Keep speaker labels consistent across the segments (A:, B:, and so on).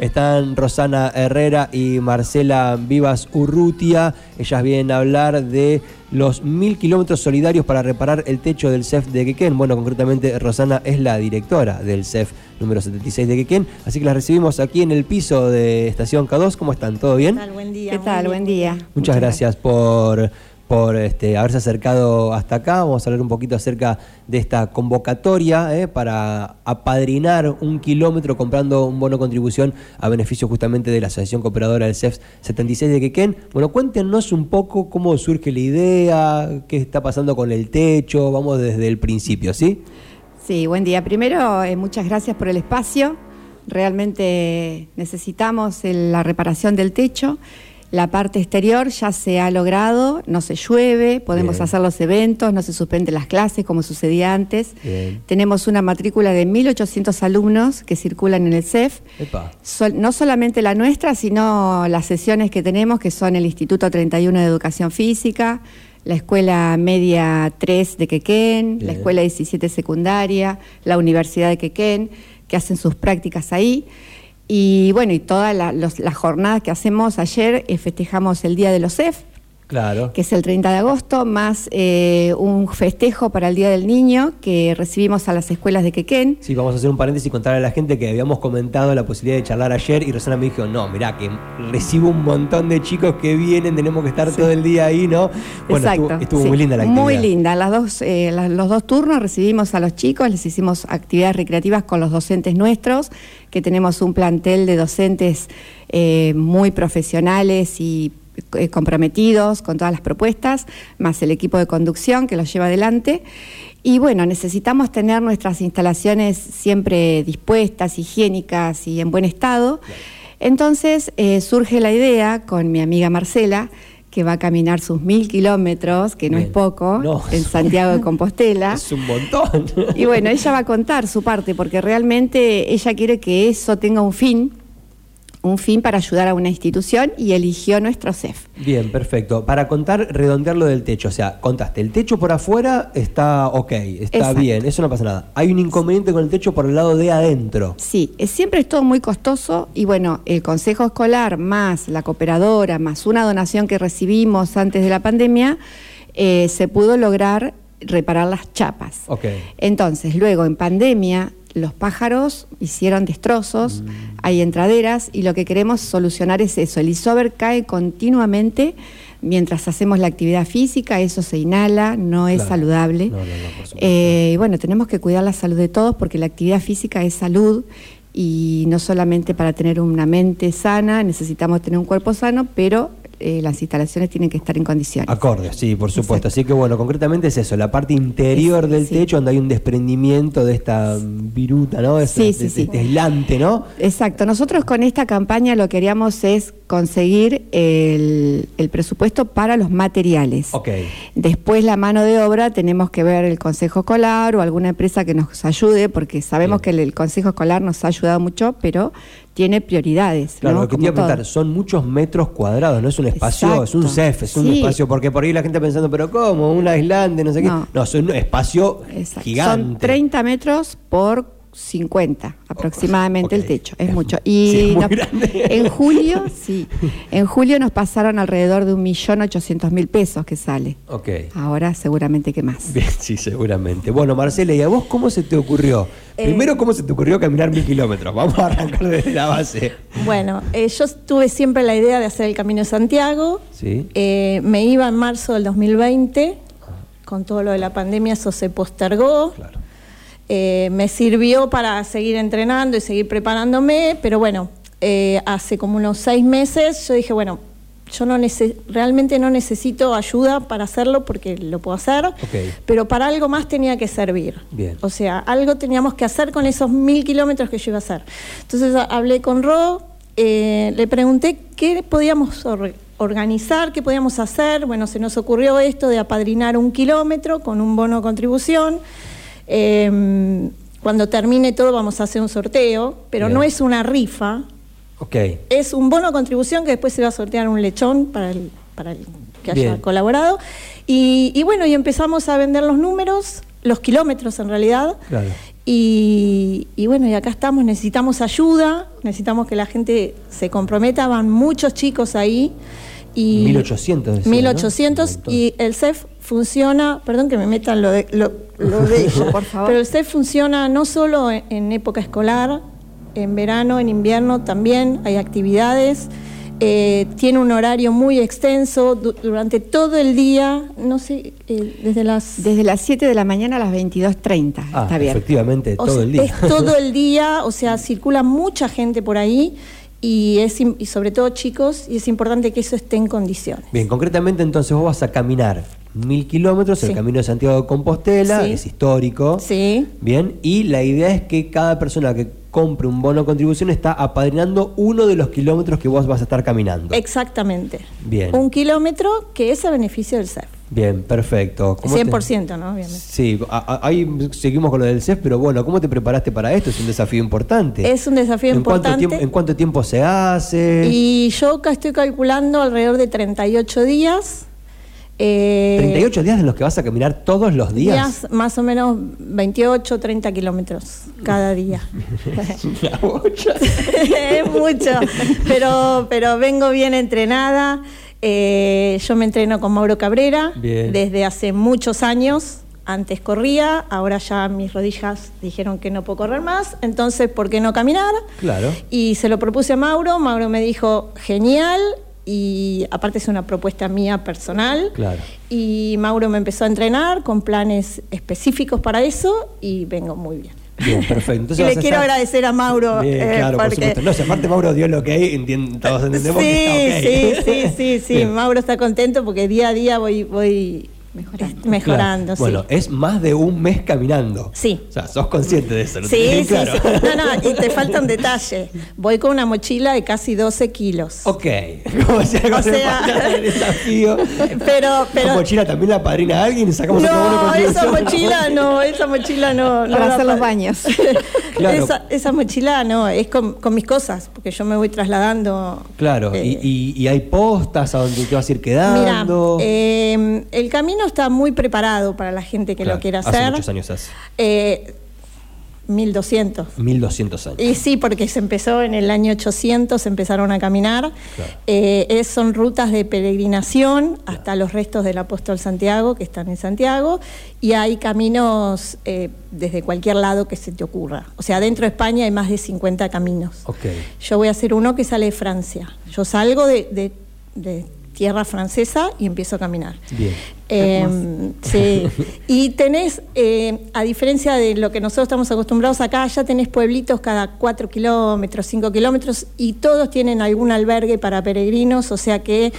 A: Están Rosana Herrera y Marcela Vivas Urrutia. Ellas vienen a hablar de los mil kilómetros solidarios para reparar el techo del CEF de Quequén. Bueno, concretamente Rosana es la directora del CEF número 76 de Quequén, así que las recibimos aquí en el piso de Estación K2. ¿Cómo están? ¿Todo bien?
B: ¿Qué tal? Buen día.
C: ¿Qué tal? Buen día.
A: Muchas, gracias, por por este, haberse acercado hasta acá. Vamos a hablar un poquito acerca de esta convocatoria eh, para apadrinar un kilómetro comprando un bono contribución a beneficio justamente de la Asociación Cooperadora del CEF 76 de Quequén. Bueno, cuéntenos un poco cómo surge la idea, qué está pasando con el techo, vamos desde el principio, ¿sí?
C: Sí, buen día. Primero, eh, muchas gracias por el espacio. Realmente necesitamos la reparación del techo. La parte exterior ya se ha logrado, no se llueve, podemos
A: Bien.
C: hacer los eventos, no se suspenden las clases como sucedía antes.
A: Bien.
C: Tenemos una matrícula de 1.800 alumnos que circulan en el CEF. Sol- no solamente la nuestra, sino las sesiones que tenemos, que son el Instituto 31 de Educación Física, la Escuela Media 3 de Quequén, la. Escuela 17 Secundaria, la Universidad de Quequén, que hacen sus prácticas ahí. Y bueno, y todas la- las jornadas que hacemos ayer, eh, festejamos el Día de los CEF,
A: Claro.
C: que es el 30 de agosto, más eh, un festejo para el Día del Niño que recibimos a las escuelas de Quequén.
A: Sí, vamos a hacer un paréntesis y contarle a la gente que habíamos comentado la posibilidad de charlar ayer y Rosana me dijo, no, mirá, que recibo un montón de chicos que vienen, tenemos que estar todo el día ahí, ¿no? Bueno,
C: Exacto.
A: estuvo, estuvo
C: sí.
A: muy linda la actividad.
C: Muy linda. Las dos, eh, los dos turnos recibimos a los chicos, les hicimos actividades recreativas con los docentes nuestros, que tenemos un plantel de docentes eh, muy profesionales y eh, comprometidos con todas las propuestas, más el equipo de conducción que los lleva adelante. Y bueno, necesitamos tener nuestras instalaciones siempre dispuestas, higiénicas y en buen estado. Entonces eh, surge la idea con mi amiga Marcela, que va a caminar sus mil kilómetros, que no
A: Bien.
C: es poco,
A: No.
C: en Santiago de Compostela.
A: Es un montón.
C: Y bueno, ella va a contar su parte, porque realmente ella quiere que eso tenga un fin, un fin para ayudar a una institución y eligió nuestro CEF.
A: Bien, perfecto. Para contar, redondear lo del techo. O sea, contaste, el techo por afuera está ok, está
C: Exacto.
A: bien, eso no pasa nada. Hay un inconveniente con el techo por el lado de adentro.
C: Sí, es- siempre es todo muy costoso y bueno, el consejo escolar más la cooperadora más una donación que recibimos antes de la pandemia, eh, se pudo lograr reparar las chapas.
A: Ok.
C: Entonces, luego en pandemia, los pájaros hicieron destrozos, hay entraderas y lo que queremos solucionar es eso. El isover cae continuamente mientras hacemos la actividad física, eso se inhala, no es
A: Claro.
C: saludable.
A: No, no, no, por supuesto.
C: Eh, y bueno, tenemos que cuidar la salud de todos porque la actividad física es salud y no solamente para tener una mente sana, necesitamos tener un cuerpo sano, pero eh, las instalaciones tienen que estar en condiciones.
A: Acorde, sí, por supuesto.
C: Exacto.
A: Así que bueno, concretamente es eso, la parte interior
C: Es-
A: del
C: sí.
A: techo donde hay un desprendimiento de esta viruta, ¿no?
C: Sí, sí,
A: de-
C: sí.
A: de- de aislante, ¿no?
C: Exacto. Nosotros con esta campaña lo que queríamos es conseguir el, el presupuesto para los materiales.
A: Ok.
C: Después la mano de obra tenemos que ver el Consejo Escolar o alguna empresa que nos ayude, porque sabemos
A: Bien.
C: que el, el Consejo Escolar nos ha ayudado mucho, pero tiene prioridades.
A: Claro,
C: ¿no?
A: lo que te iba a preguntar, son muchos metros cuadrados, no es un espacio,
C: Exacto.
A: es un CEF, es un espacio, porque por ahí la gente pensando, pero ¿cómo? Un aislante, no sé qué.
C: No.
A: No, es un espacio
C: Exacto.
A: gigante.
C: Son 30 metros por 50 aproximadamente el techo, es,
A: Es-
C: mucho.
A: sí,
C: Y
A: es
C: nos-
A: grande.
C: en julio, sí, en julio nos pasaron alrededor de un millón ochocientos mil pesos que sale.
A: Ok.
C: Ahora seguramente que más.
A: Bien, sí, seguramente. Bueno, Marcela, ¿y a vos cómo se te ocurrió?
B: Eh,
A: Primero, ¿cómo se te ocurrió caminar mil kilómetros? Vamos a arrancar desde la base.
B: Bueno, eh, yo tuve siempre la idea de hacer el Camino de Santiago.
A: Sí.
B: Eh, me iba en marzo del 2020. Con todo lo de la pandemia eso se postergó.
A: Claro.
B: Eh, me sirvió para seguir entrenando y seguir preparándome, pero bueno, eh, hace como unos seis meses yo dije, bueno, yo no realmente no necesito ayuda para hacerlo porque lo puedo hacer, pero para algo más tenía que servir.
A: Bien.
B: O sea, algo teníamos que hacer con esos mil kilómetros que yo iba a hacer. Entonces hablé con Ro, eh, le pregunté qué podíamos or- organizar, qué podíamos hacer. Bueno, se nos ocurrió esto de apadrinar un kilómetro con un bono de contribución. Eh, cuando termine todo vamos a hacer un sorteo, pero
A: Bien.
B: no es una rifa,
A: Ok.
B: es un bono de contribución que después se va a sortear un lechón para el, para el que haya
A: Bien.
B: colaborado. Y, y bueno, y empezamos a vender los números, los kilómetros en realidad.
A: Claro.
B: Y, y bueno, y acá estamos, necesitamos ayuda, necesitamos que la gente se comprometa, van muchos chicos ahí. Y
A: 1800 decía, ¿no?
B: 1800
A: Un montón.
B: y el CEF funciona, perdón que me metan lo de, lo, lo de
C: Por favor.
B: pero el CEF funciona no solo en, en época escolar, en verano, en invierno también hay actividades. eh, tiene un horario muy extenso du- durante todo el día, no sé, eh, desde las...
C: Desde las 7 de la mañana a las 22.30.
A: Ah,
C: está bien.
A: efectivamente,
B: o
A: todo
B: sea,
A: el día.
B: Es todo el día, o sea, circula mucha gente por ahí y, es, y sobre todo chicos, y es importante que eso esté en condiciones.
A: Bien, concretamente entonces vos vas a caminar mil kilómetros, el
B: Sí.
A: camino de Santiago de Compostela,
B: Sí.
A: es histórico.
B: Sí.
A: Bien, y la idea es que cada persona que compre un bono de contribución está apadrinando uno de los kilómetros que vos vas a estar caminando.
B: Exactamente.
A: Bien.
B: Un kilómetro que es a beneficio del CEF.
A: Bien, perfecto. ¿Cómo te-
B: 100%, ¿no? Obviamente.
A: Sí, a- a- ahí seguimos con lo del CEF, pero bueno, ¿cómo te preparaste para esto? Es un desafío importante.
B: Es un desafío
A: ¿En cuánto
B: importante.
A: tiempo, ¿En cuánto tiempo se hace?
B: Y yo acá estoy calculando alrededor de 38 días. Eh,
A: 38 días en los que vas a caminar todos los días.
B: días, más o menos 28, 30 kilómetros cada día. Es mucho, pero, pero vengo bien entrenada. Eh, yo me entreno con Mauro Cabrera
A: Bien.
B: desde hace muchos años. Antes corría, ahora ya mis rodillas dijeron que no puedo correr más, entonces ¿por qué no caminar?
A: Claro.
B: Y se lo propuse a Mauro, Mauro me dijo, genial, y aparte es una propuesta mía personal.
A: Claro.
B: Y Mauro me empezó a entrenar con planes específicos para eso y vengo muy bien.
A: Bien, perfecto. Entonces
B: y le quiero
A: estar-
B: agradecer a Mauro.
A: Bien,
B: eh,
A: claro, por
B: porque-
A: supuesto. No, si aparte Mauro dio lo que hay, todos entendemos
B: sí,
A: que está
B: sí, sí, sí, sí.
A: Bien.
B: Mauro está contento porque día a día voy, voy mejorando, mejorando
A: Claro.
B: sí.
A: Bueno, es más de un mes caminando.
B: Sí.
A: O sea, sos consciente de eso. ¿lo
B: Sí, sí,
A: claro?
B: sí. No, no, y te falta un detalle. Voy con una mochila de casi 12 kilos.
A: Ok. Como si algo
B: O
A: se
B: sea-
A: el desafío.
B: Pero,
A: ¿Esa
B: pero.
A: mochila también la padrina alguien? ¿Sacamos otro bono
B: No, esa mochila no, esa mochila no. no
C: Para
B: la
C: hacer los baños.
A: Claro.
B: Esa, esa mochila no, es con, con mis cosas, porque yo me voy trasladando.
A: Claro,
B: eh,
A: y, y- y hay postas a donde te vas a ir
B: Mira,
A: quedando.
B: eh, el camino está muy preparado para la gente que
A: Claro,
B: lo quiera
A: hace
B: hacer.
A: muchos años hace.
B: Eh, 1200.
A: 1200 años.
B: Y sí, porque se empezó en el año 800, empezaron a caminar.
A: Claro.
B: Eh, es- son rutas de peregrinación hasta los restos del apóstol Santiago, que están en Santiago, y hay caminos eh, desde cualquier lado que se te ocurra. O sea, dentro de España hay más de 50 caminos.
A: Ok.
B: Yo voy a hacer uno que sale de Francia. Yo salgo de, de- de tierra francesa y empiezo a caminar.
A: Bien.
B: Eh, sí. Y tenés, eh, a diferencia de lo que nosotros estamos acostumbrados acá, ya tenés pueblitos cada 4 kilómetros, 5 kilómetros y todos tienen algún albergue para peregrinos, o sea que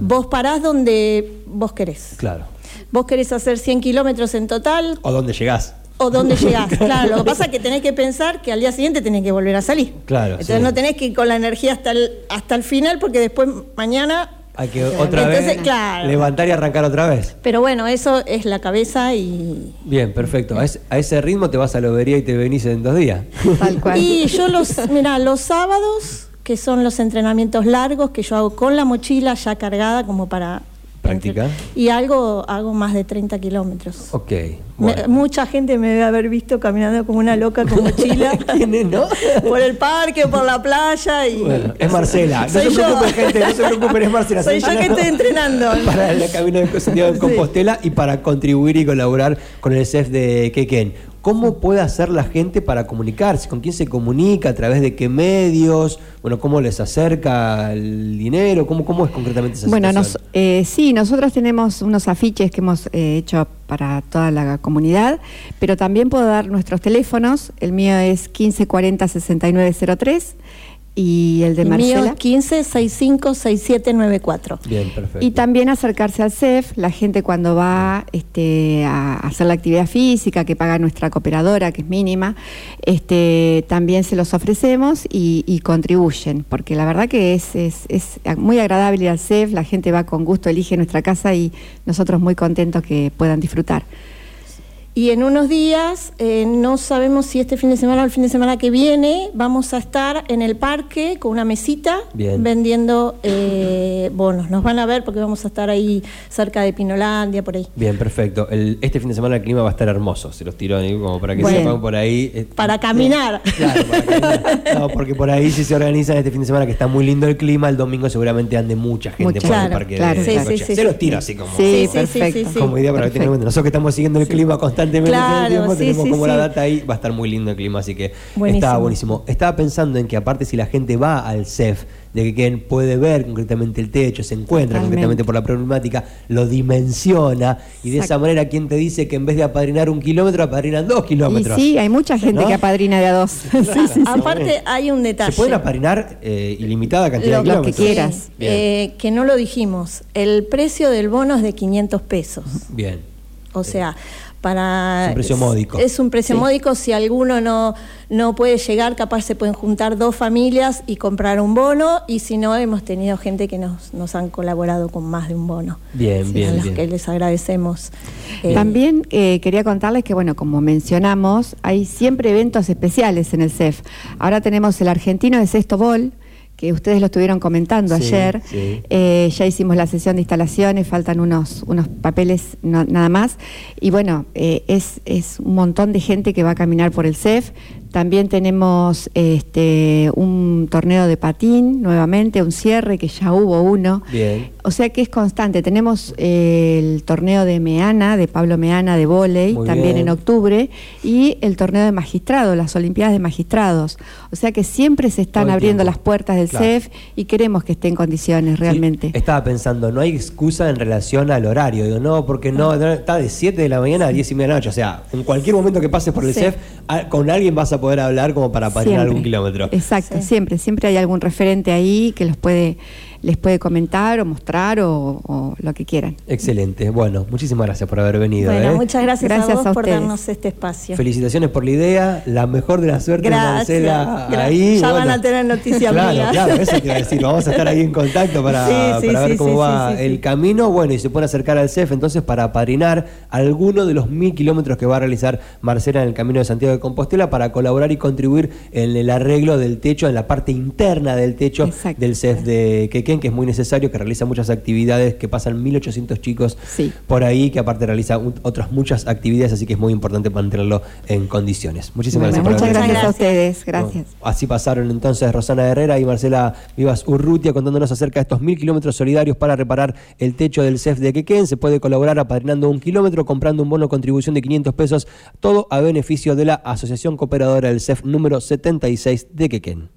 B: vos parás donde vos querés.
A: Claro.
B: Vos querés hacer 100 kilómetros en total
A: ¿O dónde llegás?
B: o dónde llegás. Claro, lo que pasa es que tenés que pensar que al día siguiente tenés que volver a salir.
A: Claro,
B: Entonces
A: sí.
B: no tenés que ir con la energía hasta el, hasta el final porque después mañana...
A: Hay que otra
B: Entonces,
A: vez
B: claro.
A: levantar y arrancar otra vez.
B: Pero bueno, eso es la cabeza y...
A: Bien, perfecto. A ese, a ese ritmo te vas a la lobería y te venís en dos días.
C: Tal cual.
B: Y yo los, mira, los sábados, que son los entrenamientos largos que yo hago con la mochila ya cargada como para...
A: Practicar.
B: Y algo, hago más de 30 kilómetros.
A: Ok.
B: Me-
A: Bueno.
B: mucha gente me debe haber visto caminando como una loca con mochila.
A: ¿Quién no?
B: por el parque, por la playa y...
A: Bueno, es Marcela. No se preocupen, gente, no se preocupen, es Marcela.
B: Soy yo que estoy entrenando.
A: Para el camino de Santiago de Compostela y para contribuir y colaborar con el CEF de Quequén. ¿Cómo puede hacer la gente para comunicarse? ¿Con quién se comunica? ¿A través de qué medios? Bueno, ¿cómo les acerca el dinero? ¿Cómo, cómo es concretamente esa
C: Bueno,
A: situación?
C: eh, sí, nosotros tenemos unos afiches que hemos eh, hecho para toda la comunidad, pero también puedo dar nuestros teléfonos. El mío es 1540 6903 y el de
B: mío
C: Marcela.
B: es 15 65 6794.
A: Bien, perfecto.
C: Y también acercarse al CEF, la gente cuando va este, a hacer la actividad física que paga nuestra cooperadora, que es mínima, este, también se los ofrecemos y, y contribuyen, porque la verdad que es, es, es muy agradable ir al CEF, la gente va con gusto, elige nuestra casa y nosotros muy contentos que puedan disfrutar.
B: Y en unos días, eh, no sabemos si este fin de semana o el fin de semana que viene, vamos a estar en el parque con una mesita
A: Bien.
B: vendiendo eh, bonos. Nos van a ver porque vamos a estar ahí cerca de Pinolandia, por ahí.
A: Bien, perfecto. El- este fin de semana el clima va a estar hermoso. Se los tiro ahí como para que
B: Bueno.
A: sepan por ahí. eh,
B: Para caminar.
A: Claro, para caminar. No, porque por ahí si se organizan este fin de semana que está muy lindo el clima, el domingo seguramente ande mucha gente
C: Mucha.
A: por el parque
C: claro,
A: de,
B: sí,
A: de
B: sí,
A: Cochea.
B: sí,
A: Se
B: sí.
A: los tiro así como,
C: Sí,
B: Sí, sí,
C: perfecto.
A: como idea para que tengan en cuenta. Nosotros que estamos siguiendo el clima constantemente todo el
B: Claro,
A: tiempo,
B: sí,
A: tenemos
B: sí,
A: como la data ahí, va a estar muy lindo el clima, así que
B: Buenísimo.
A: está buenísimo. Estaba pensando en que aparte si la gente va al CEF, de que quien puede ver concretamente el techo, se encuentra
C: Totalmente.
A: concretamente por la problemática, lo dimensiona y de esa manera quien te dice que en vez de apadrinar un kilómetro, apadrinan dos
C: Y
A: kilómetros.
C: sí, hay mucha gente
A: ¿No?
C: que apadrina de a dos. Sí, sí, sí.
B: Aparte, hay un detalle.
A: Se pueden apadrinar eh, ilimitada cantidad
B: Lo-
A: de
C: Los que
A: kilómetros.
C: quieras.
B: Eh, que no lo dijimos. El precio del bono es de 500 pesos.
A: Bien.
B: O sea, para...
A: Es un precio módico.
B: Es un precio
C: Sí.
B: módico. Si alguno no, no puede llegar, capaz se pueden juntar dos familias y comprar un bono. Y si no, hemos tenido gente que nos, nos han colaborado con más de un bono.
A: Bien,
B: Sí,
A: bien,
B: A los
A: bien.
B: que les agradecemos. Eh,
C: También eh, quería contarles que, bueno, como mencionamos, hay siempre eventos especiales en el CEF. Ahora tenemos el argentino de sexto bol, que ustedes lo estuvieron comentando
A: Sí,
C: ayer.
A: sí.
C: Eh, ya hicimos la sesión de instalaciones, faltan unos, unos papeles no- nada más. Y bueno, eh, es, es un montón de gente que va a caminar por el CEF. También tenemos este, un torneo de patín nuevamente, un cierre, que ya hubo uno.
A: Bien.
C: O sea que es constante. Tenemos eh, el torneo de Meana, de Pablo Meana, de volei, también
A: bien.
C: en octubre, y el torneo de magistrado, las Olimpiadas de Magistrados. O sea que siempre se están
A: Todo
C: abriendo las puertas del
A: Claro.
C: CEF y queremos que esté en condiciones realmente.
A: Sí, estaba pensando, no hay excusa en relación al horario. Digo, no, porque no, no, está de 7 de la mañana a 10 y media de la noche. O sea, en cualquier momento que pases por el
B: Sí.
A: CEF, a- con alguien vas a poder hablar como para patinar
C: Siempre.
A: algún kilómetro.
C: Exacto,
B: Sí.
C: siempre, siempre hay algún referente ahí que los puede, les puede comentar o mostrar o, o lo que quieran.
A: Excelente. Bueno, muchísimas gracias por haber venido.
B: bueno,
A: ¿eh?
B: muchas gracias,
C: Gracias
B: a vos
C: a
B: por darnos este espacio.
A: Felicitaciones por la idea, la mejor de la suerte,
B: Gracias,
A: Marcela.
B: gra-
A: Ahí,
B: ya van a tener noticias
A: claro,
B: mías.
A: Claro, eso te iba a decir. Vamos a estar ahí en contacto para,
B: Sí, sí,
A: para ver
B: sí,
A: cómo
B: sí,
A: va
B: sí, sí,
A: el
B: sí.
A: camino. Bueno, y se pueden acercar al CEF entonces para apadrinar alguno de los mil kilómetros que va a realizar Marcela en el camino de Santiago de Compostela para colaborar y contribuir en el arreglo del techo, en la parte interna del techo
C: Exacto.
A: del CEF de Quequén, que es muy necesario, que realiza muchas actividades, que pasan 1.800 chicos
C: Sí.
A: por ahí, que aparte realiza un- otras muchas actividades, así que es muy importante mantenerlo en condiciones. Muchísimas
C: Bueno,
A: gracias por
C: muchas
A: haber
C: gracias a ustedes, gracias.
A: Bueno, así pasaron entonces Rosana Herrera y Marcela Vivas Urrutia contándonos acerca de estos mil kilómetros solidarios para reparar el techo del CEF de Quequén. Se puede colaborar apadrinando un kilómetro, comprando un bono contribución de 500 pesos, todo a beneficio de la Asociación Cooperadora del CEF número 76 de Quequén.